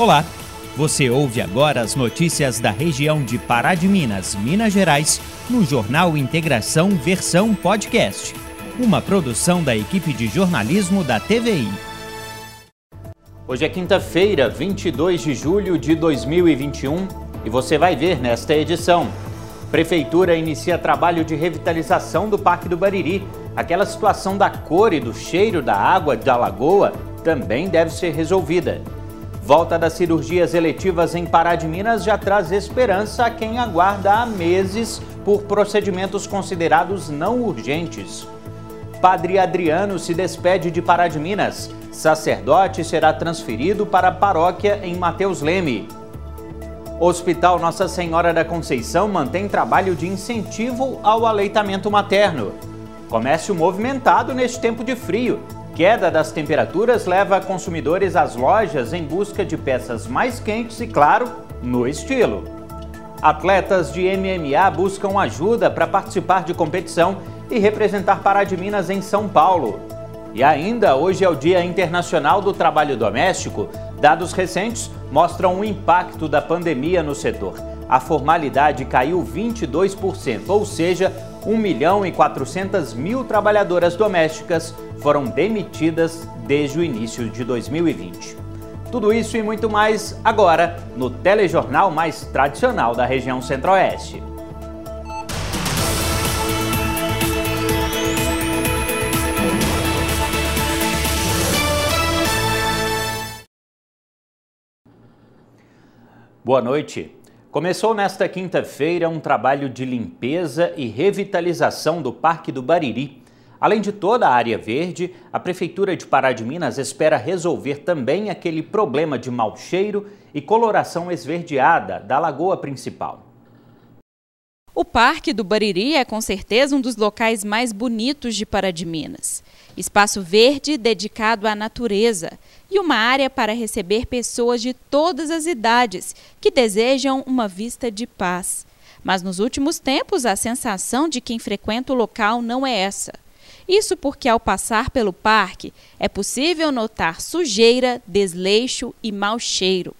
Olá, você ouve agora as notícias da região de Pará de Minas, Minas Gerais, no Jornal Integração Versão Podcast, uma produção da equipe de jornalismo da TVI. Hoje é quinta-feira, 22 de julho de 2021, e você vai ver nesta edição. Prefeitura inicia trabalho de revitalização do Parque do Bariri. Aquela situação da cor e do cheiro da água da lagoa também deve ser resolvida. Volta das cirurgias eletivas em Pará de Minas já traz esperança a quem aguarda há meses por procedimentos considerados não urgentes. Padre Adriano se despede de Pará de Minas. Sacerdote será transferido para a paróquia em Mateus Leme. Hospital Nossa Senhora da Conceição mantém trabalho de incentivo ao aleitamento materno. Comércio movimentado neste tempo de frio Queda das temperaturas leva consumidores às lojas em busca de peças mais quentes e, claro, no estilo. Atletas de MMA buscam ajuda para participar de competição e representar Pará de Minas em São Paulo. E ainda hoje é o Dia Internacional do Trabalho Doméstico. Dados recentes mostram o impacto da pandemia no setor. A formalidade caiu 22%, ou seja, 1 milhão e 400 mil trabalhadoras domésticas foram demitidas desde o início de 2020. Tudo isso e muito mais agora no telejornal mais tradicional da região Centro-Oeste. Boa noite. Começou nesta quinta-feira um trabalho de limpeza e revitalização do Parque do Bariri. Além de toda a área verde, a Prefeitura de Pará de Minas espera resolver também aquele problema de mau cheiro e coloração esverdeada da lagoa principal. O Parque do Bariri é com certeza um dos locais mais bonitos de Pará de Minas. Espaço verde dedicado à natureza e uma área para receber pessoas de todas as idades que desejam uma vista de paz. Mas nos últimos tempos, a sensação de quem frequenta o local não é essa. Isso porque, ao passar pelo parque, é possível notar sujeira, desleixo e mau cheiro.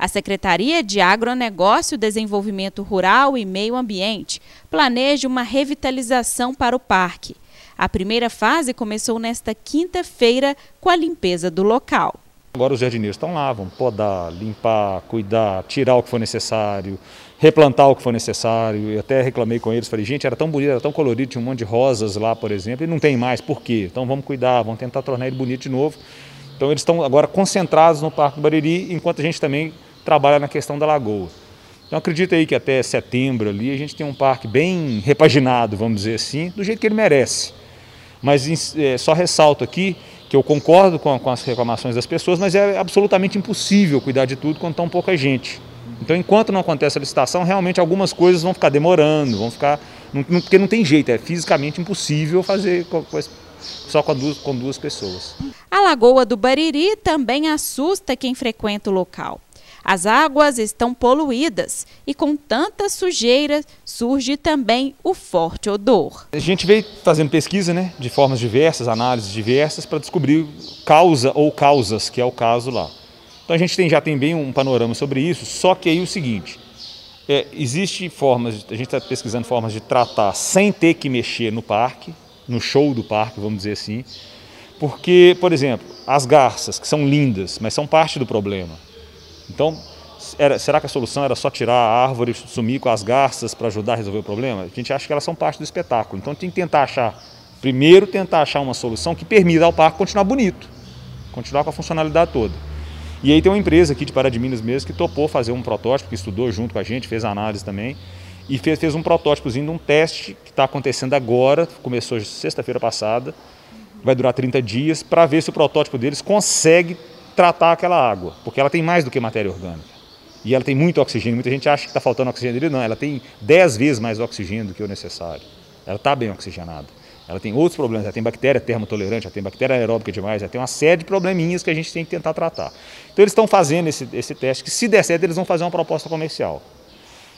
A Secretaria de Agronegócio, Desenvolvimento Rural e Meio Ambiente planeja uma revitalização para o parque. A primeira fase começou nesta quinta-feira com a limpeza do local. Agora os jardineiros estão lá, vão podar, limpar, cuidar, tirar o que for necessário, replantar o que for necessário. Eu até reclamei com eles, falei, gente, era tão bonito, era tão colorido, tinha um monte de rosas lá, por exemplo, e não tem mais, por quê? Então vamos cuidar, vamos tentar tornar ele bonito de novo. Então eles estão agora concentrados no Parque do Bariri, enquanto a gente também trabalha na questão da lagoa. Então acredito aí que até setembro ali a gente tem um parque bem repaginado, vamos dizer assim, do jeito que ele merece. Mas é, só ressalto aqui que eu concordo com, com, as reclamações das pessoas, mas é absolutamente impossível cuidar de tudo com tão pouca gente. Então, enquanto não acontece a licitação, realmente algumas coisas vão ficar demorando, vão ficar. Não, não, porque não tem jeito, é fisicamente impossível fazer só com duas, com duas pessoas. A Lagoa do Bariri também assusta quem frequenta o local. As águas estão poluídas e com tanta sujeira surge também o forte odor. A gente veio fazendo pesquisa né, de formas diversas, análises diversas, para descobrir causa ou causas, que é o caso lá. Então a gente tem, já tem bem um panorama sobre isso, só que aí o seguinte, é, existe formas, a gente está pesquisando formas de tratar sem ter que mexer no parque, no show do parque, vamos dizer assim, porque, por exemplo, as garças, que são lindas, mas são parte do problema. Então, era, será que a solução era só tirar a árvore, sumir com as garças para ajudar a resolver o problema? A gente acha que elas são parte do espetáculo. Então tem que tentar achar, primeiro tentar achar uma solução que permita ao parque continuar bonito, continuar com a funcionalidade toda. E aí tem uma empresa aqui de Pará de Minas mesmo que topou fazer um protótipo, que estudou junto com a gente, fez análise também, e fez, fez um protótipozinho de um teste que está acontecendo agora, começou sexta-feira passada, vai durar 30 dias, para ver se o protótipo deles consegue tratar aquela água, porque ela tem mais do que matéria orgânica. E ela tem muito oxigênio. Muita gente acha que está faltando oxigênio dele, não. Ela tem 10 vezes mais oxigênio do que o necessário. Ela está bem oxigenada. Ela tem outros problemas, ela tem bactéria termotolerante, ela tem bactéria aeróbica demais, ela tem uma série de probleminhas que a gente tem que tentar tratar. Então eles estão fazendo esse, esse teste, que se der certo, eles vão fazer uma proposta comercial.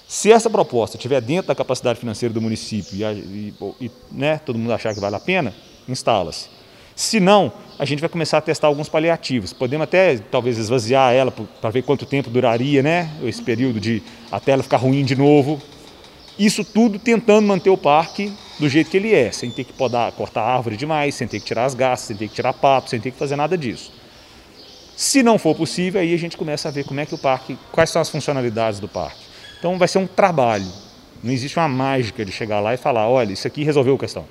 Se essa proposta estiver dentro da capacidade financeira do município e, e, e né, todo mundo achar que vale a pena, instala-se. Se não, a gente vai começar a testar alguns paliativos. Podemos até talvez esvaziar ela para ver quanto tempo duraria, né? Esse período de até ela ficar ruim de novo. Isso tudo tentando manter o parque do jeito que ele é, sem ter que podar, cortar árvore demais, sem ter que tirar as gastas, sem ter que tirar papo, sem ter que fazer nada disso. Se não for possível, aí a gente começa a ver como é que o parque, quais são as funcionalidades do parque. Então vai ser um trabalho. Não existe uma mágica de chegar lá e falar, olha, isso aqui resolveu a questão.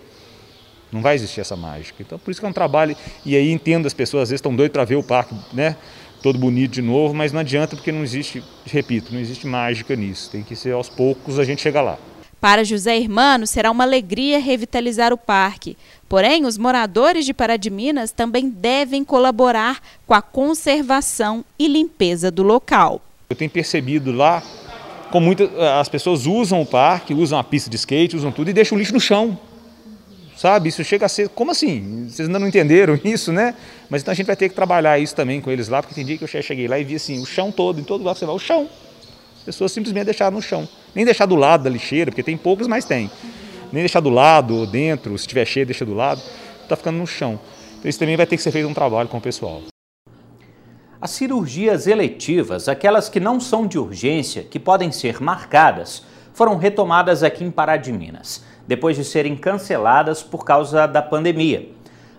Não vai existir essa mágica. Então, por isso que é um trabalho. E aí entendo as pessoas, às vezes, estão doidas para ver o parque, né? Todo bonito de novo, mas não adianta porque não existe, repito, não existe mágica nisso. Tem que ser aos poucos a gente chega lá. Para José Irmano, será uma alegria revitalizar o parque. Porém, os moradores de Pará de Minas também devem colaborar com a conservação e limpeza do local. Eu tenho percebido lá, com muita, as pessoas usam o parque, usam a pista de skate, usam tudo e deixam o lixo no chão sabe? Isso chega a ser, como assim? Vocês ainda não entenderam isso, né? Mas então a gente vai ter que trabalhar isso também com eles lá, porque tem dia que eu cheguei lá e vi assim, o chão todo, em todo que você vai, o chão. As pessoas simplesmente deixaram no chão. Nem deixar do lado da lixeira, porque tem poucos, mas tem. Nem deixar do lado ou dentro, se tiver cheio, deixa do lado. Está ficando no chão. Então isso também vai ter que ser feito um trabalho com o pessoal. As cirurgias eletivas, aquelas que não são de urgência, que podem ser marcadas, foram retomadas aqui em Pará de Minas depois de serem canceladas por causa da pandemia.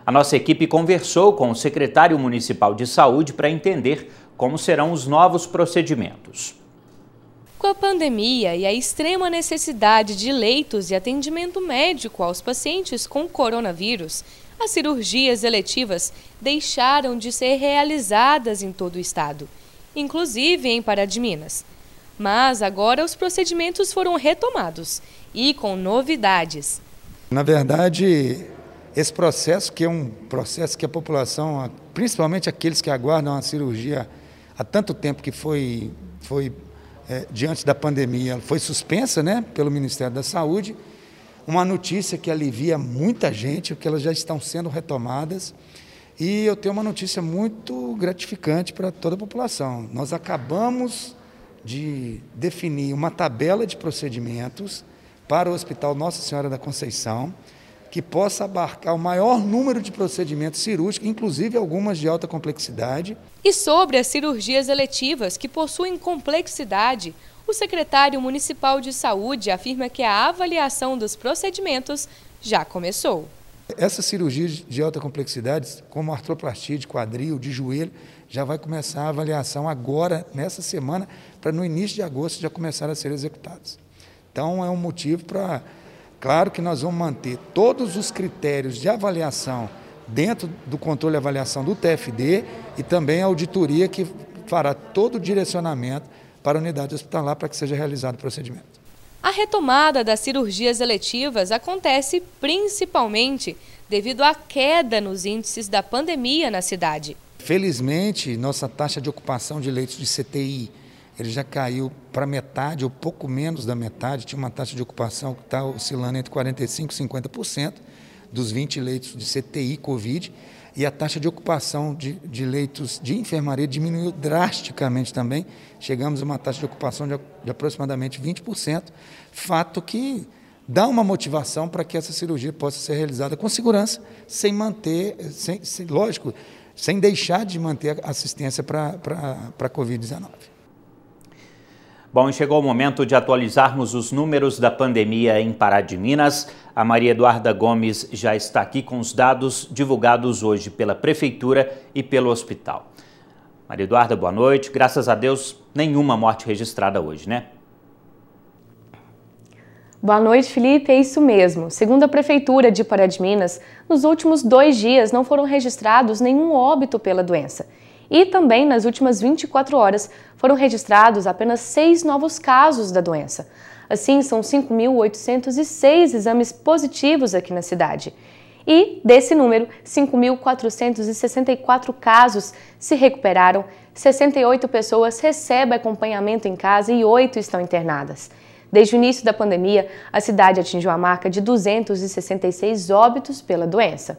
A nossa equipe conversou com o secretário municipal de saúde para entender como serão os novos procedimentos. Com a pandemia e a extrema necessidade de leitos e atendimento médico aos pacientes com coronavírus, as cirurgias eletivas deixaram de ser realizadas em todo o estado, inclusive em Pará de Minas. Mas agora os procedimentos foram retomados e com novidades. Na verdade, esse processo, que é um processo que a população, principalmente aqueles que aguardam a cirurgia há tanto tempo que foi, foi é, diante da pandemia, foi suspensa né, pelo Ministério da Saúde, uma notícia que alivia muita gente, porque elas já estão sendo retomadas. E eu tenho uma notícia muito gratificante para toda a população. Nós acabamos de definir uma tabela de procedimentos para o Hospital Nossa Senhora da Conceição, que possa abarcar o maior número de procedimentos cirúrgicos, inclusive algumas de alta complexidade. E sobre as cirurgias eletivas que possuem complexidade, o secretário municipal de saúde afirma que a avaliação dos procedimentos já começou. Essas cirurgias de alta complexidade, como artroplastia de quadril, de joelho, já vai começar a avaliação agora, nessa semana, para no início de agosto já começar a ser executadas. Então, é um motivo para. Claro que nós vamos manter todos os critérios de avaliação dentro do controle e avaliação do TFD e também a auditoria que fará todo o direcionamento para a unidade hospitalar para que seja realizado o procedimento. A retomada das cirurgias eletivas acontece principalmente devido à queda nos índices da pandemia na cidade. Felizmente, nossa taxa de ocupação de leitos de CTI ele já caiu para metade, ou pouco menos da metade, tinha uma taxa de ocupação que está oscilando entre 45% e 50% dos 20 leitos de CTI Covid, e a taxa de ocupação de, de, leitos de enfermaria diminuiu drasticamente também, chegamos a uma taxa de ocupação de, de aproximadamente 20%, fato que dá uma motivação para que essa cirurgia possa ser realizada com segurança, sem manter, sem, sem, lógico, sem deixar de manter assistência para a Covid-19. Bom, chegou o momento de atualizarmos os números da pandemia em Pará de Minas. A Maria Eduarda Gomes já está aqui com os dados divulgados hoje pela Prefeitura e pelo hospital. Maria Eduarda, boa noite. Graças a Deus, nenhuma morte registrada hoje, né? Boa noite, Felipe. É isso mesmo. Segundo a Prefeitura de Pará de Minas, nos últimos dois dias não foram registrados nenhum óbito pela doença. E também, nas últimas 24 horas, foram registrados apenas seis novos casos da doença. Assim, são 5.806 exames positivos aqui na cidade. E, desse número, 5.464 casos se recuperaram, 68 pessoas recebem acompanhamento em casa e 8 estão internadas. Desde o início da pandemia, a cidade atingiu a marca de 266 óbitos pela doença.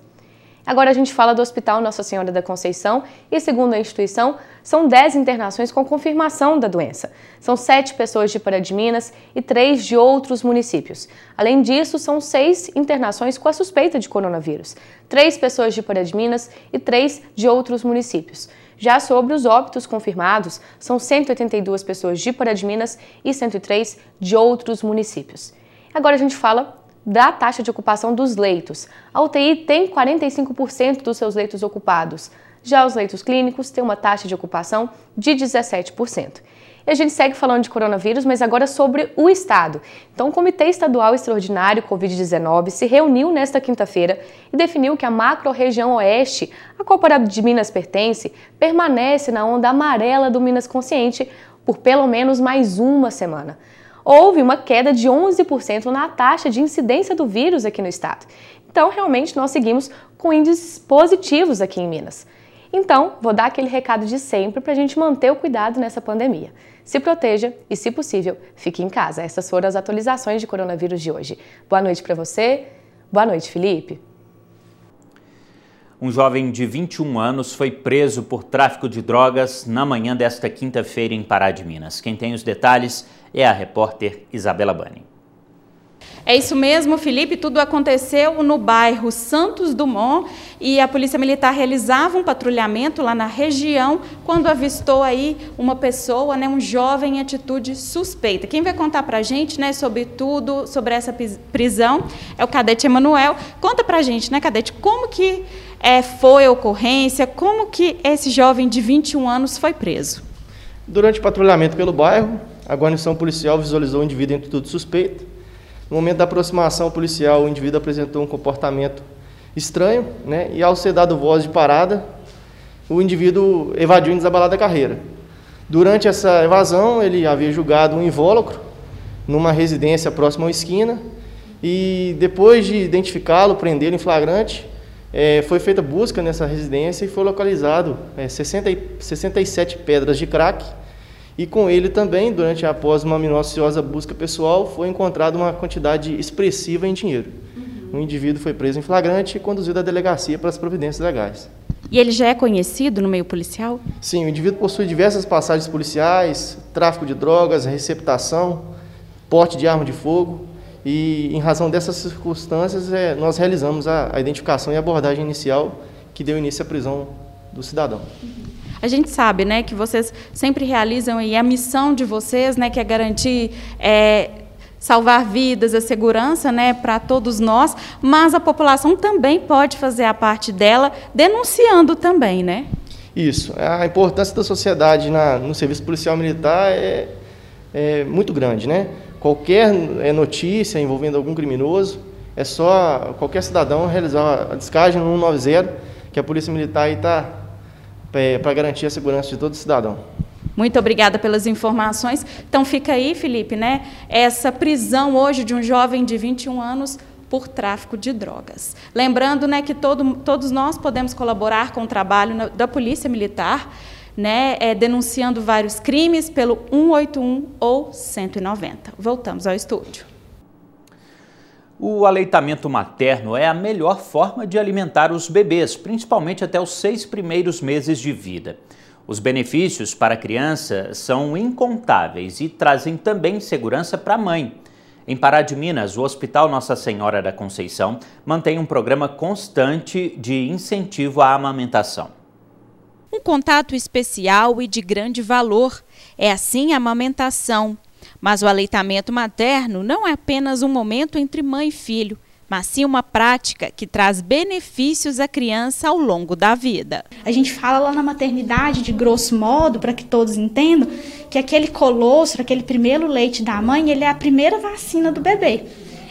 Agora a gente fala do Hospital Nossa Senhora da Conceição e, segundo a instituição, são 10 internações com confirmação da doença. São 7 pessoas de Pará de Minas e 3 de outros municípios. Além disso, são 6 internações com a suspeita de coronavírus. 3 pessoas de Pará de Minas e 3 de outros municípios. Já sobre os óbitos confirmados, são 182 pessoas de Pará de Minas e 103 de outros municípios. Agora a gente fala da taxa de ocupação dos leitos. A UTI tem 45% dos seus leitos ocupados. Já os leitos clínicos têm uma taxa de ocupação de 17%. E a gente segue falando de coronavírus, mas agora sobre o Estado. Então, o Comitê Estadual Extraordinário Covid-19 se reuniu nesta quinta-feira e definiu que a macro-região oeste, a qual para de Minas pertence, permanece na onda amarela do Minas Consciente por pelo menos mais uma semana houve uma queda de 11% na taxa de incidência do vírus aqui no estado. Então, realmente, nós seguimos com índices positivos aqui em Minas. Então, vou dar aquele recado de sempre para a gente manter o cuidado nessa pandemia. Se proteja e, se possível, fique em casa. Essas foram as atualizações de coronavírus de hoje. Boa noite para você. Boa noite, Felipe. Um jovem de 21 anos foi preso por tráfico de drogas na manhã desta quinta-feira em Pará de Minas. Quem tem os detalhes é a repórter Isabela Bani. É isso mesmo, Felipe. Tudo aconteceu no bairro Santos Dumont e a Polícia Militar realizava um patrulhamento lá na região quando avistou aí uma pessoa, né, um jovem em atitude suspeita. Quem vai contar para a gente, né, sobre tudo, sobre essa prisão, é o cadete Emanuel. Conta para a gente, né, cadete, como que é, foi a ocorrência, como que esse jovem de 21 anos foi preso? Durante o patrulhamento pelo bairro, a guarnição policial visualizou o indivíduo em atitude suspeita. No momento da aproximação policial, o indivíduo apresentou um comportamento estranho, né? E ao ser dado voz de parada, o indivíduo evadiu desabalada carreira. Durante essa evasão, ele havia julgado um invólucro numa residência próxima à esquina e depois de identificá-lo, prendê-lo em flagrante, é, foi feita busca nessa residência e foi localizado é, 60, 67 pedras de crack e com ele também, durante após uma minuciosa busca pessoal, foi encontrada uma quantidade expressiva em dinheiro. Uhum. O indivíduo foi preso em flagrante e conduzido à delegacia para as providências legais. E ele já é conhecido no meio policial? Sim, o indivíduo possui diversas passagens policiais, tráfico de drogas, receptação, porte de arma de fogo e, em razão dessas circunstâncias, é, nós realizamos a, a, identificação e abordagem inicial que deu início à prisão do cidadão. A gente sabe, né, que vocês sempre realizam e a missão de vocês, né, que é garantir é, salvar vidas, a segurança, né, para todos nós, mas a população também pode fazer a parte dela, denunciando também, né? Isso. A importância da sociedade na, no serviço policial militar é, é muito grande, né? qualquer é, notícia envolvendo algum criminoso, é só qualquer cidadão realizar a descagem no 190, que a Polícia Militar está é, para garantir a segurança de todo cidadão. Muito obrigada pelas informações. Então fica aí, Felipe, né? Essa prisão hoje de um jovem de 21 anos por tráfico de drogas. Lembrando, né, que todo, todos nós podemos colaborar com o trabalho da Polícia Militar né, é, denunciando vários crimes pelo 181 ou 190. Voltamos ao estúdio. O aleitamento materno é a melhor forma de alimentar os bebês, principalmente até os seis primeiros meses de vida. Os benefícios para a criança são incontáveis e trazem também segurança para a mãe. Em Pará de Minas, o Hospital Nossa Senhora da Conceição mantém um programa constante de incentivo à amamentação um contato especial e de grande valor. É assim a amamentação. Mas o aleitamento materno não é apenas um momento entre mãe e filho, mas sim uma prática que traz benefícios à criança ao longo da vida. A gente fala lá na maternidade, de grosso modo, para que todos entendam, que aquele colostro, aquele primeiro leite da mãe, ele é a primeira vacina do bebê.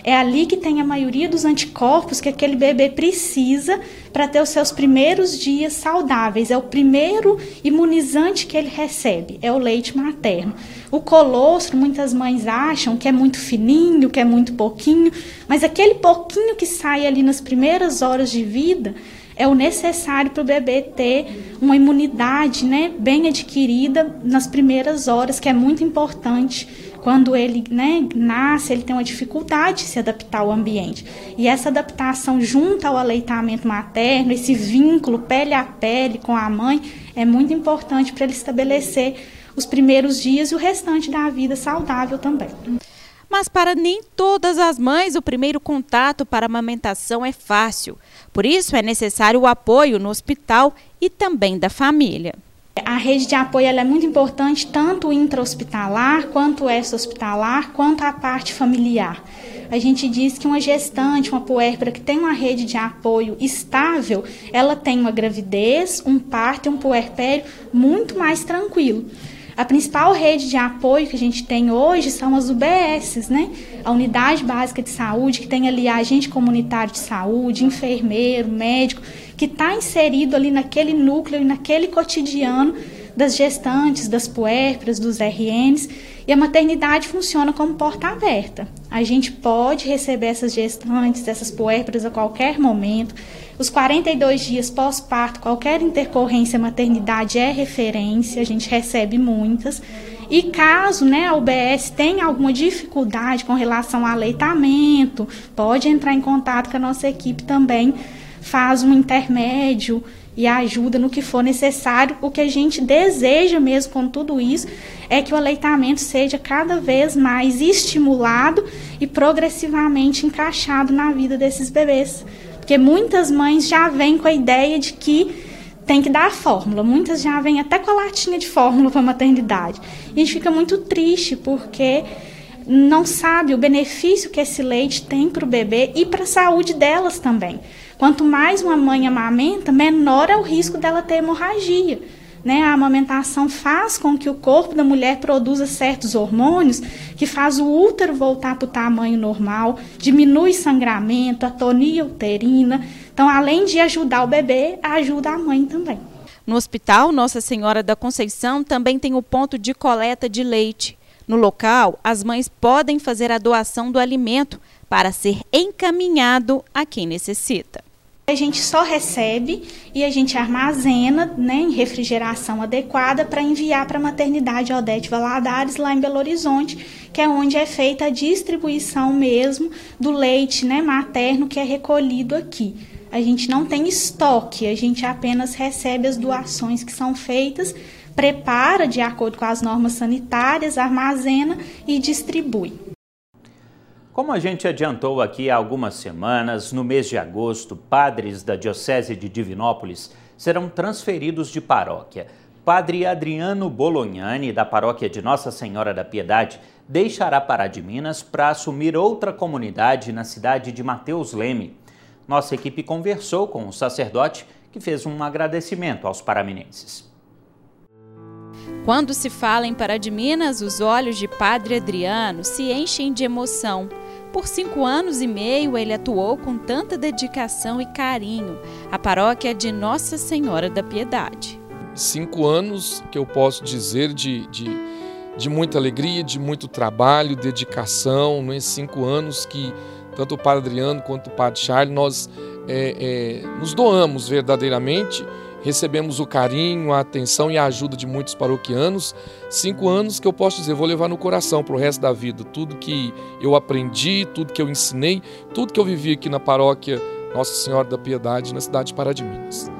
É ali que tem a maioria dos anticorpos que aquele bebê precisa para ter os seus primeiros dias saudáveis. É o primeiro imunizante que ele recebe, é o leite materno. O colostro, muitas mães acham que é muito fininho, que é muito pouquinho, mas aquele pouquinho que sai ali nas primeiras horas de vida é o necessário para o bebê ter uma imunidade né, bem adquirida nas primeiras horas, que é muito importante quando ele né, nasce, ele tem uma dificuldade de se adaptar ao ambiente. E essa adaptação junto ao aleitamento materno, esse vínculo pele a pele com a mãe, é muito importante para ele estabelecer os primeiros dias e o restante da vida saudável também. Mas para nem todas as mães, o primeiro contato para a amamentação é fácil. Por isso, é necessário o apoio no hospital e também da família. A rede de apoio é muito importante, tanto intra-hospitalar, quanto extra-hospitalar, quanto a parte familiar. A gente diz que uma gestante, uma puérpera que tem uma rede de apoio estável, ela tem uma gravidez, um parto e um puerpério muito mais tranquilo. A principal rede de apoio que a gente tem hoje são as UBSs, né? A Unidade Básica de Saúde, que tem ali agente comunitário de saúde, enfermeiro, médico, que está inserido ali naquele núcleo e naquele cotidiano das gestantes, das puérperas, dos RNs, e a maternidade funciona como porta aberta. A gente pode receber essas gestantes, essas puérperas a qualquer momento. Os 42 dias pós-parto, qualquer intercorrência maternidade é referência, a gente recebe muitas. E caso né, a UBS tenha alguma dificuldade com relação ao aleitamento, pode entrar em contato com a nossa equipe também, faz um intermédio e ajuda no que for necessário. O que a gente deseja mesmo com tudo isso é que o aleitamento seja cada vez mais estimulado e progressivamente encaixado na vida desses bebês. Porque muitas mães já vêm com a ideia de que tem que dar a fórmula. Muitas já vêm até com a latinha de fórmula para a maternidade. E a gente fica muito triste porque não sabe o benefício que esse leite tem para o bebê e para a saúde delas também. Quanto mais uma mãe amamenta, menor é o risco dela ter hemorragia. Né? A amamentação faz com que o corpo da mulher produza certos hormônios que faz o útero voltar para o tamanho normal, diminui sangramento, atonia uterina. Então, além de ajudar o bebê, ajuda a mãe também. No hospital Nossa Senhora da Conceição também tem o ponto de coleta de leite. No local, as mães podem fazer a doação do alimento para ser encaminhado a quem necessita. A gente só recebe e a gente armazena né, em refrigeração adequada para enviar para a maternidade Odete Valadares, lá em Belo Horizonte, que é onde é feita a distribuição mesmo do leite né, materno que é recolhido aqui. A gente não tem estoque, a gente apenas recebe as doações que são feitas, prepara de acordo com as normas sanitárias, armazena e distribui. Como a gente adiantou aqui há algumas semanas, no mês de agosto, padres da Diocese de Divinópolis serão transferidos de paróquia. Padre Adriano Bolognani, da paróquia de Nossa Senhora da Piedade, deixará Pará de Minas para assumir outra comunidade na cidade de Mateus Leme. Nossa equipe conversou com o sacerdote que fez um agradecimento aos paraminenses. Quando se fala em Pará de Minas, os olhos de Padre Adriano se enchem de emoção. Por cinco anos e meio, ele atuou com tanta dedicação e carinho a paróquia de Nossa Senhora da Piedade. Cinco anos que eu posso dizer de, de, de muita alegria, de muito trabalho, dedicação. Né? Cinco anos que tanto o Padre Adriano quanto o Padre Charles nós é, é, nos doamos verdadeiramente recebemos o carinho, a atenção e a ajuda de muitos paroquianos. Cinco anos que eu posso dizer, vou levar no coração para o resto da vida. Tudo que eu aprendi, tudo que eu ensinei, tudo que eu vivi aqui na paróquia Nossa Senhora da Piedade, na cidade de Pará de Minas.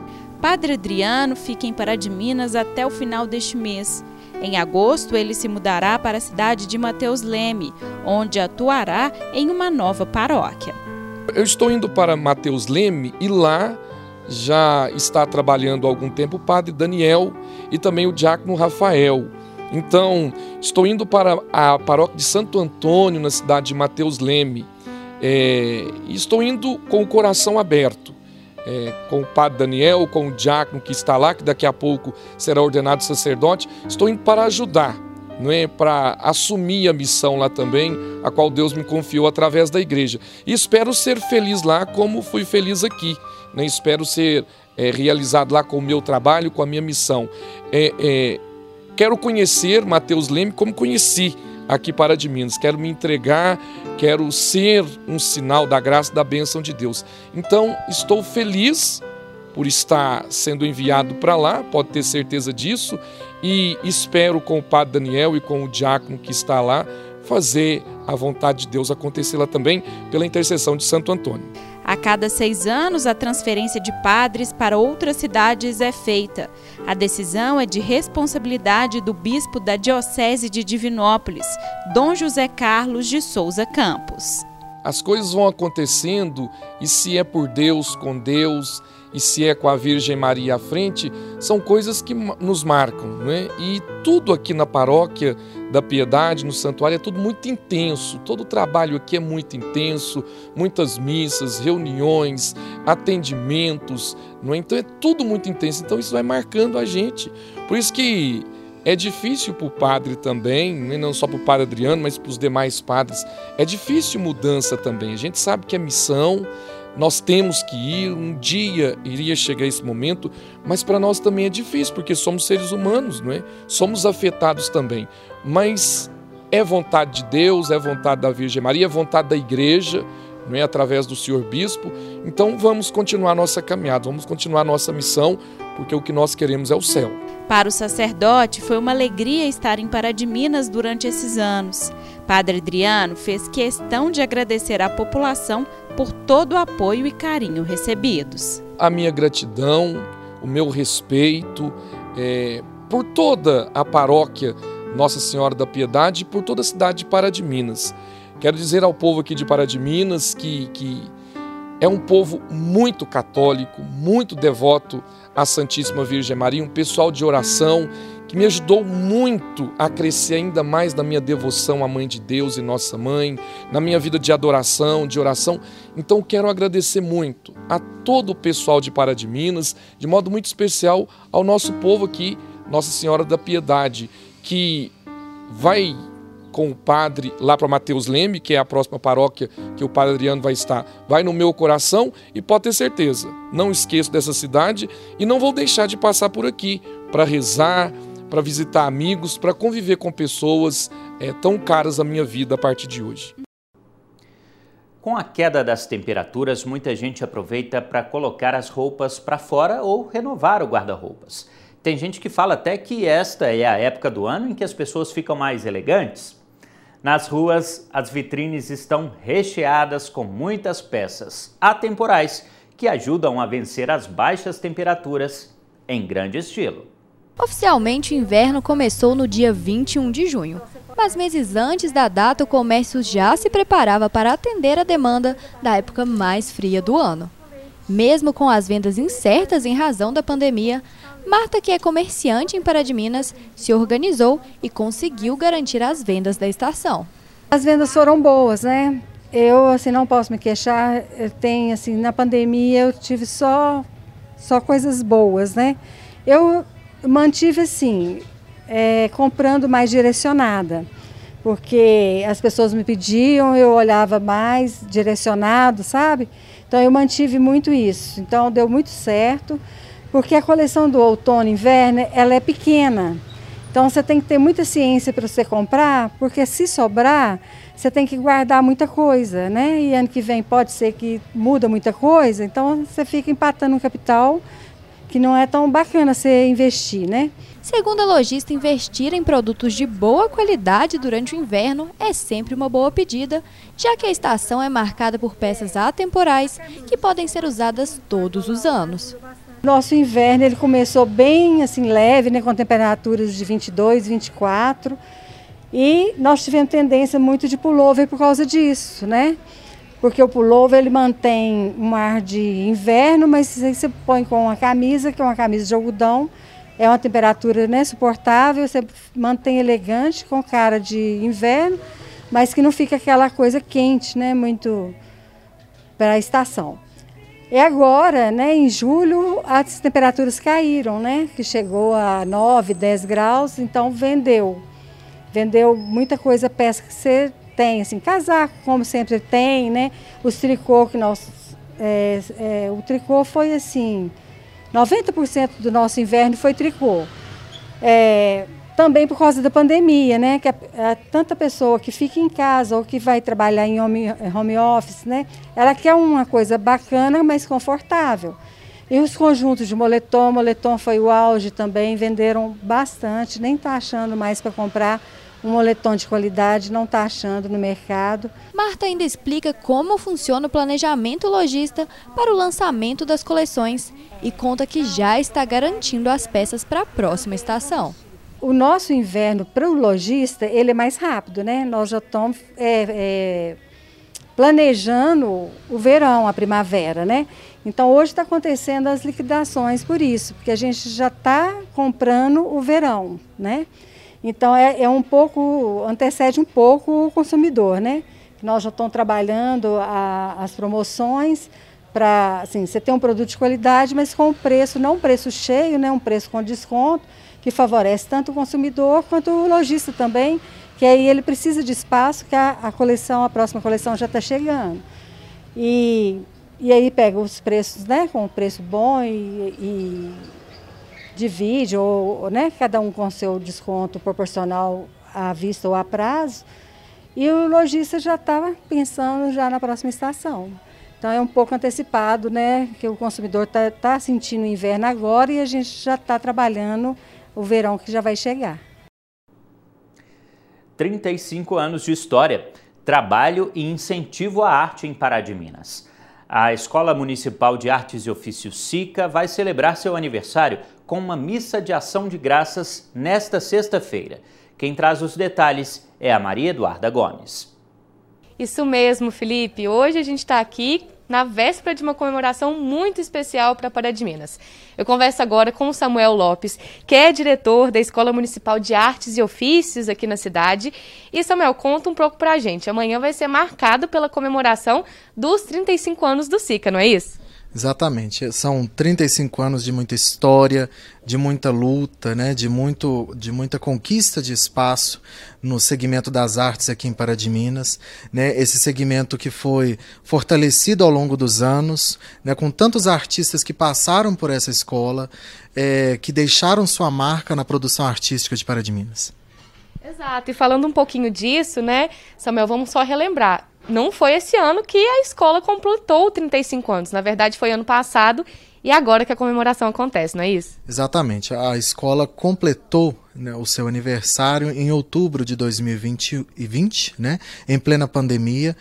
Padre Adriano fica em Pará de Minas até o final deste mês. Em agosto, ele se mudará para a cidade de Mateus Leme, onde atuará em uma nova paróquia. Eu estou indo para Mateus Leme e lá já está trabalhando há algum tempo o padre Daniel e também o diácono Rafael. Então, estou indo para a paróquia de Santo Antônio, na cidade de Mateus Leme, é, estou indo com o coração aberto, é, com o padre Daniel, com o diácono que está lá, que daqui a pouco será ordenado sacerdote. Estou indo para ajudar, não é, para assumir a missão lá também, a qual Deus me confiou através da igreja. E espero ser feliz lá como fui feliz aqui né? espero ser é, realizado lá com o meu trabalho, com a minha missão. É, é, quero conhecer Mateus Leme como conheci aqui para de Minas. Quero me entregar, quero ser um sinal da graça da bênção de Deus. Então, estou feliz por estar sendo enviado para lá, pode ter certeza disso, e espero com o Padre Daniel e com o diácono que está lá fazer a vontade de Deus acontecer lá também pela intercessão de Santo Antônio. A cada seis anos, a transferência de padres para outras cidades é feita. A decisão é de responsabilidade do bispo da Diocese de Divinópolis, Dom José Carlos de Souza Campos. As coisas vão acontecendo e se é por Deus, com Deus, e se é com a Virgem Maria à frente, são coisas que nos marcam. Né? E tudo aqui na paróquia da Piedade, no santuário, é tudo muito intenso. Todo o trabalho aqui é muito intenso, muitas missas, reuniões, atendimentos. Não é? Então é tudo muito intenso. Então isso vai marcando a gente. Por isso que é difícil para o padre também, né? não só para o padre Adriano, mas para os demais padres. É difícil mudança também. A gente sabe que a missão nós temos que ir, um dia iria chegar esse momento, mas para nós também é difícil, porque somos seres humanos, não é? Somos afetados também. Mas é vontade de Deus, é vontade da Virgem Maria, é vontade da igreja, não é através do senhor bispo. Então vamos continuar nossa caminhada, vamos continuar nossa missão, porque o que nós queremos é o céu. Para o sacerdote, foi uma alegria estar em Pará de Minas durante esses anos. Padre Adriano fez questão de agradecer à população por todo o apoio e carinho recebidos. A minha gratidão, o meu respeito é, por toda a paróquia Nossa Senhora da Piedade e por toda a cidade de Pará de Minas. Quero dizer ao povo aqui de Pará de Minas que, que é um povo muito católico, muito devoto à Santíssima Virgem Maria, um pessoal de oração que me ajudou muito a crescer ainda mais na minha devoção à Mãe de Deus e Nossa Mãe, na minha vida de adoração, de oração. Então quero agradecer muito a todo o pessoal de Pará de Minas, de modo muito especial ao nosso povo aqui, Nossa Senhora da Piedade, que vai com o padre lá para Mateus Leme, que é a próxima paróquia que o padre Adriano vai estar, vai no meu coração e pode ter certeza, não esqueço dessa cidade e não vou deixar de passar por aqui para rezar, para visitar amigos, para conviver com pessoas é, tão caras à minha vida a partir de hoje. Com a queda das temperaturas, muita gente aproveita para colocar as roupas para fora ou renovar o guarda-roupas. Tem gente que fala até que esta é a época do ano em que as pessoas ficam mais elegantes. Nas ruas, as vitrines estão recheadas com muitas peças atemporais que ajudam a vencer as baixas temperaturas em grande estilo. Oficialmente, o inverno começou no dia 21 de junho, mas meses antes da data, o comércio já se preparava para atender a demanda da época mais fria do ano. Mesmo com as vendas incertas em razão da pandemia, Marta, que é comerciante em Pará de Minas, se organizou e conseguiu garantir as vendas da estação. As vendas foram boas, né? Eu assim não posso me queixar. Tenho assim na pandemia eu tive só só coisas boas, né? Eu mantive assim, é, comprando mais direcionada, porque as pessoas me pediam, eu olhava mais direcionado, sabe? Então eu mantive muito isso. Então deu muito certo, porque a coleção do outono e inverno ela é pequena. Então você tem que ter muita ciência para você comprar, porque se sobrar, você tem que guardar muita coisa, né? E ano que vem pode ser que muda muita coisa, então você fica empatando um capital que não é tão bacana você investir, né? Segundo a lojista, investir em produtos de boa qualidade durante o inverno é sempre uma boa pedida, já que a estação é marcada por peças atemporais que podem ser usadas todos os anos. Nosso inverno ele começou bem assim leve, né, com temperaturas de 22, 24, e nós tivemos tendência muito de pullover por causa disso, né? Porque o pullover ele mantém um ar de inverno, mas aí você põe com uma camisa, que é uma camisa de algodão, é uma temperatura né, suportável, você mantém elegante, com cara de inverno, mas que não fica aquela coisa quente, né, muito para a estação. E agora, né, em julho, as temperaturas caíram, né, que chegou a 9, 10 graus, então vendeu. Vendeu muita coisa, peça que você tem, assim, casaco, como sempre tem, né? Os tricô que nós. É, é, o tricô foi assim, 90% do nosso inverno foi tricô. É, também por causa da pandemia, né? Que a, a, tanta pessoa que fica em casa ou que vai trabalhar em home, home office, né? Ela quer uma coisa bacana, mas confortável. E os conjuntos de moletom, moletom foi o auge também, venderam bastante, nem está achando mais para comprar um moletom de qualidade, não está achando no mercado. Marta ainda explica como funciona o planejamento lojista para o lançamento das coleções e conta que já está garantindo as peças para a próxima estação. O nosso inverno para o lojista ele é mais rápido, né? Nós já estamos é, é, planejando o verão, a primavera, né? Então hoje está acontecendo as liquidações por isso, porque a gente já está comprando o verão, né? Então é, é, um pouco, antecede um pouco o consumidor, né? Nós já estamos trabalhando a, as promoções para, assim, você ter um produto de qualidade, mas com um preço, não um preço cheio, né? Um preço com desconto, que favorece tanto o consumidor quanto o lojista também, que aí ele precisa de espaço, que a, a coleção, a próxima coleção já está chegando. E, e aí pega os preços, né, com um preço bom e, e divide, ou, né, cada um com seu desconto proporcional à vista ou a prazo, e o lojista já estava pensando já na próxima estação. Então é um pouco antecipado, né, que o consumidor está tá sentindo o inverno agora e a gente já está trabalhando o verão que já vai chegar. 35 anos de história, trabalho e incentivo à arte em Pará de Minas. A Escola Municipal de Artes e Ofícios SICA vai celebrar seu aniversário com uma missa de ação de graças nesta sexta-feira. Quem traz os detalhes é a Maria Eduarda Gomes. Isso mesmo, Felipe. Hoje a gente está aqui na véspera de uma comemoração muito especial para Pará de Minas. Eu converso agora com o Samuel Lopes, que é diretor da Escola Municipal de Artes e Ofícios aqui na cidade. E Samuel, conta um pouco para a gente. Amanhã vai ser marcado pela comemoração dos 35 anos do SICA, não é isso? Exatamente. São 35 anos de muita história, de muita luta, né, de, muito, de muita conquista de espaço no segmento das artes aqui em Pará de Minas. Né, esse segmento que foi fortalecido ao longo dos anos, né, com tantos artistas que passaram por essa escola, é, que deixaram sua marca na produção artística de Pará de Minas. Exato. E falando um pouquinho disso, né, Samuel, vamos só relembrar não foi esse ano que a escola completou 35 anos. Na verdade, foi ano passado e agora que a comemoração acontece, não é isso? Exatamente. A escola completou né, o seu aniversário em outubro de 2020, né, em plena pandemia.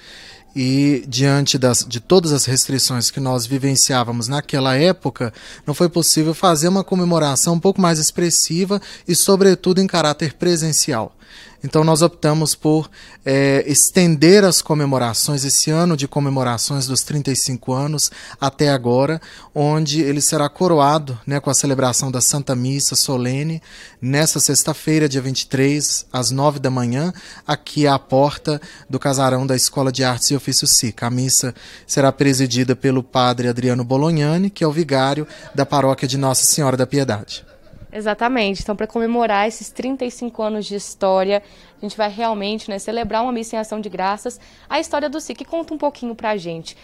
E diante das, de todas as restrições que nós vivenciávamos naquela época, não foi possível fazer uma comemoração um pouco mais expressiva e, sobretudo, em caráter presencial. Então nós optamos por é, estender as comemorações, esse ano de comemorações dos 35 anos até agora, onde ele será coroado né, com a celebração da Santa Missa solene, nesta sexta-feira, dia 23, às 9 da manhã, aqui à porta do casarão da Escola de Artes e Ofícios SICA. A missa será presidida pelo padre Adriano Bolognani, que é o vigário da paróquia de Nossa Senhora da Piedade. Exatamente. Então, para comemorar esses 35 anos de história, a gente vai realmente né, celebrar uma missa em ação de graças à história do SIC. Conta um pouquinho para a gente.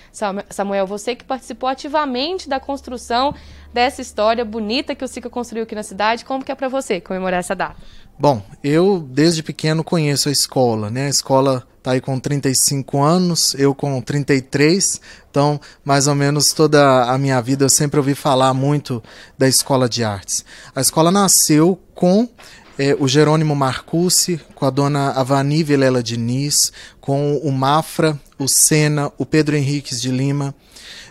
Samuel, você que participou ativamente da construção dessa história bonita que o SICA construiu aqui na cidade, como que é para você comemorar essa data? Bom, eu desde pequeno conheço a escola, né? A escola está aí com 35 anos, eu com 33, então mais ou menos toda a minha vida eu sempre ouvi falar muito da escola de artes. A escola nasceu com é, o Jerônimo Marcucci, com a dona Avani Vilela Diniz, com o Mafra, o Sena, o Pedro Henriques de Lima,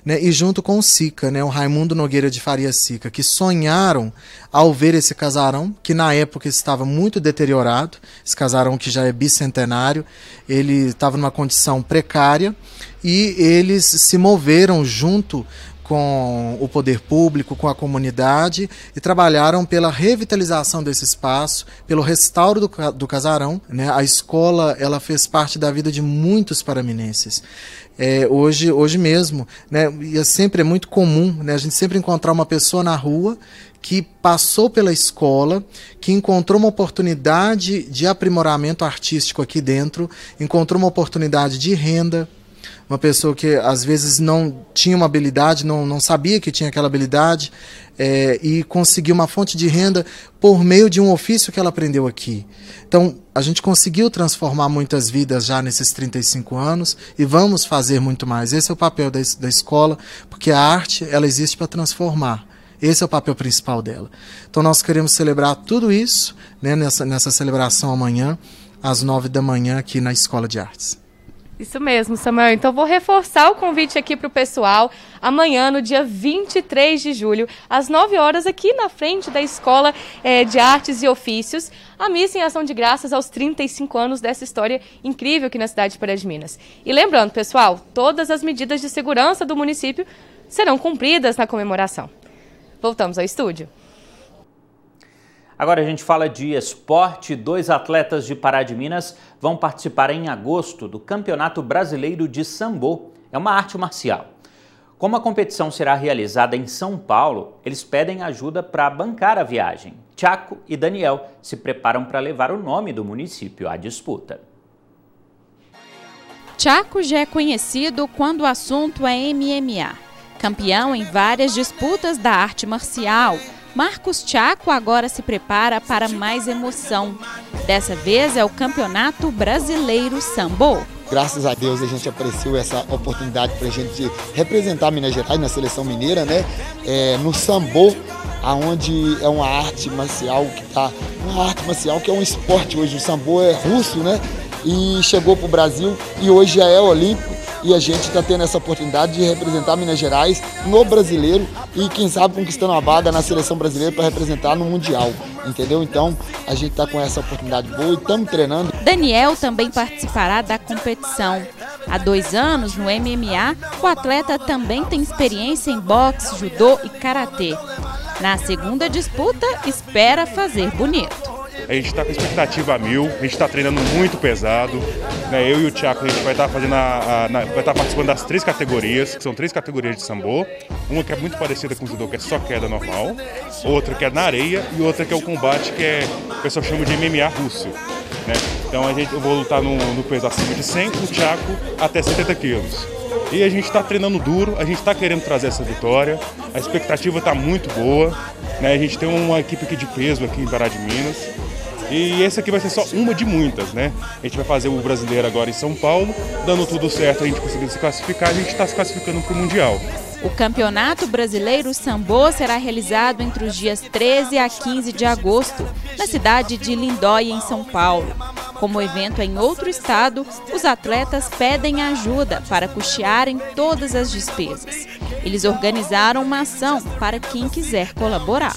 né, e junto com o Sica, né, o Raimundo Nogueira de Faria Sica, que sonharam ao ver esse casarão, que na época estava muito deteriorado, esse casarão que já é bicentenário, ele estava numa condição precária, e eles se moveram junto com o poder público, com a comunidade e trabalharam pela revitalização desse espaço, pelo restauro do, do casarão. Né? A escola ela fez parte da vida de muitos paraminenses. É, hoje, hoje mesmo, né? e é sempre é muito comum né? a gente sempre encontrar uma pessoa na rua que passou pela escola, que encontrou uma oportunidade de aprimoramento artístico aqui dentro, encontrou uma oportunidade de renda, uma pessoa que às vezes não tinha uma habilidade, não, não sabia que tinha aquela habilidade é, e conseguiu uma fonte de renda por meio de um ofício que ela aprendeu aqui. Então, a gente conseguiu transformar muitas vidas já nesses 35 anos e vamos fazer muito mais. Esse é o papel da, da escola, porque a arte ela existe para transformar. Esse é o papel principal dela. Então, nós queremos celebrar tudo isso né, nessa, nessa celebração amanhã às nove da manhã aqui na Escola de Artes. Isso mesmo, Samuel. Então vou reforçar o convite aqui para o pessoal. Amanhã, no dia 23 de julho, às 9 horas, aqui na frente da Escola é, de Artes e Ofícios, a missa em ação de graças aos 35 anos dessa história incrível aqui na cidade de Pará de Minas. E lembrando, pessoal, todas as medidas de segurança do município serão cumpridas na comemoração. Voltamos ao estúdio. Agora a gente fala de esporte. Dois atletas de Pará de Minas vão participar em agosto do Campeonato Brasileiro de Sambo. É uma arte marcial. Como a competição será realizada em São Paulo, eles pedem ajuda para bancar a viagem. Tiago e Daniel se preparam para levar o nome do município à disputa. Tiago já é conhecido quando o assunto é MMA. Campeão em várias disputas da arte marcial, Marcos Chaco agora se prepara para mais emoção. Dessa vez é o Campeonato Brasileiro Sambo. Graças a Deus a gente apreciou essa oportunidade para a gente representar Minas Gerais na seleção mineira, né? É, no Sambo, aonde é uma arte marcial que tá, uma arte marcial que é um esporte hoje. O Sambo é russo, né? E chegou para o Brasil e hoje já é olímpico e a gente está tendo essa oportunidade de representar Minas Gerais no brasileiro e quem sabe conquistando uma vaga na seleção brasileira para representar no Mundial, entendeu? Então a gente está com essa oportunidade boa e estamos treinando. Daniel também participará da competição. Há dois anos, no MMA, o atleta também tem experiência em boxe, judô e karatê. Na segunda disputa, espera fazer bonito. A gente está com expectativa a mil, a gente está treinando muito pesado. Né? Eu e o Thiago a gente vai estar tá fazendo a, a, vai estar tá participando das três categorias, que são três categorias de sambo. Uma que é muito parecida com o judô, que é só queda normal, outra que é na areia e outra que é o combate, que é o pessoal chama de MMA russo. Né? Então a gente, eu vou lutar no, no peso acima de 100, o Thiago até 70 quilos. E a gente está treinando duro, a gente está querendo trazer essa vitória, a expectativa está muito boa. Né? A gente tem uma equipe aqui de peso aqui em Pará de Minas. E essa aqui vai ser só uma de muitas, né? A gente vai fazer o brasileiro agora em São Paulo, dando tudo certo, a gente conseguindo se classificar, a gente está se classificando para o Mundial. O Campeonato Brasileiro Sambo será realizado entre os dias 13 a 15 de agosto, na cidade de Lindóia, em São Paulo. Como o evento é em outro estado, os atletas pedem ajuda para custearem todas as despesas. Eles organizaram uma ação para quem quiser colaborar.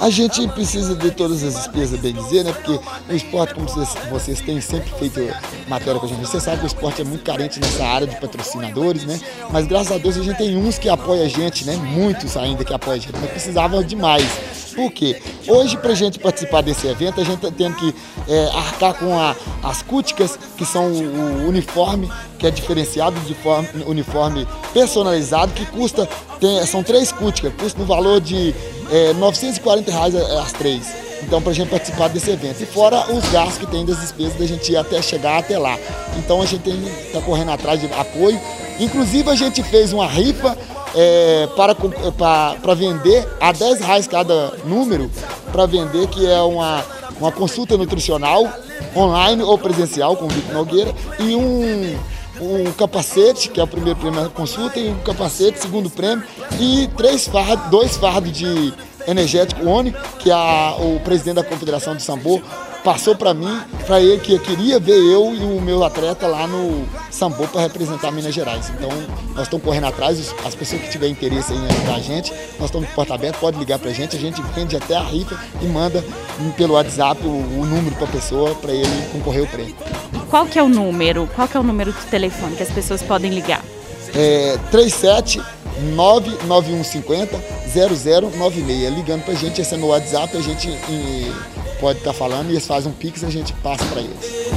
A gente precisa de todas as despesas, bem dizer, né? Porque o esporte, como vocês, vocês têm sempre feito matéria com a gente, você sabe que o esporte é muito carente nessa área de patrocinadores, né? Mas graças a Deus a gente tem uns que apoiam a gente, né? Muitos ainda que apoiam a gente, mas precisavam demais. Por quê? Hoje, para a gente participar desse evento, a gente está tendo que é, arcar com a, as cúticas, que são o, o, uniforme, que é diferenciado de forma, uniforme personalizado, que custa, tem, são três cúticas, custa no valor de é, 940 reais as três. Então, para a gente participar desse evento. E fora os gastos que tem das despesas da gente ir até chegar até lá. Então, a gente está correndo atrás de apoio. Inclusive, a gente fez uma rifa é, para, para, vender a 10 reais cada número, para vender, que é uma, uma consulta nutricional online ou presencial com o Vitor Nogueira e um, um capacete, que é o primeiro prêmio da consulta, e um capacete, segundo prêmio, e três fardos, dois fardos de energético ONI, que a, o presidente da Confederação de Sambo passou para mim, para ele que queria ver eu e o meu atleta lá no Sambo para representar Minas Gerais. Então, nós estamos correndo atrás, as pessoas que tiverem interesse em ajudar a gente, nós estamos de porta aberta, pode ligar para a gente, a gente vende até a rifa e manda pelo WhatsApp o, o número para a pessoa, para ele concorrer ao prêmio. Qual que é o número? Qual que é o número do telefone que as pessoas podem ligar? É 37 99150 0096. Ligando pra gente, esse é meu WhatsApp, a gente pode estar tá falando e eles fazem um pix e a gente passa para eles.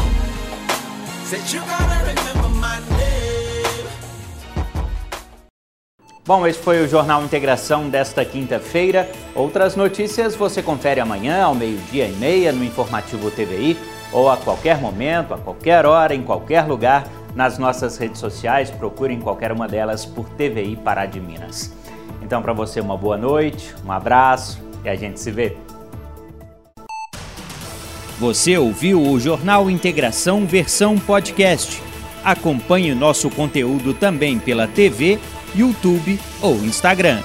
Bom, esse foi o Jornal Integração desta quinta-feira. Outras notícias você confere amanhã ao meio-dia e meia no Informativo TVI ou a qualquer momento, a qualquer hora, em qualquer lugar, nas nossas redes sociais. Procure em qualquer uma delas por TVI Pará de Minas. Então, para você, uma boa noite, um abraço e a gente se vê. Você ouviu o Jornal Integração versão podcast. Acompanhe nosso conteúdo também pela TV, YouTube ou Instagram.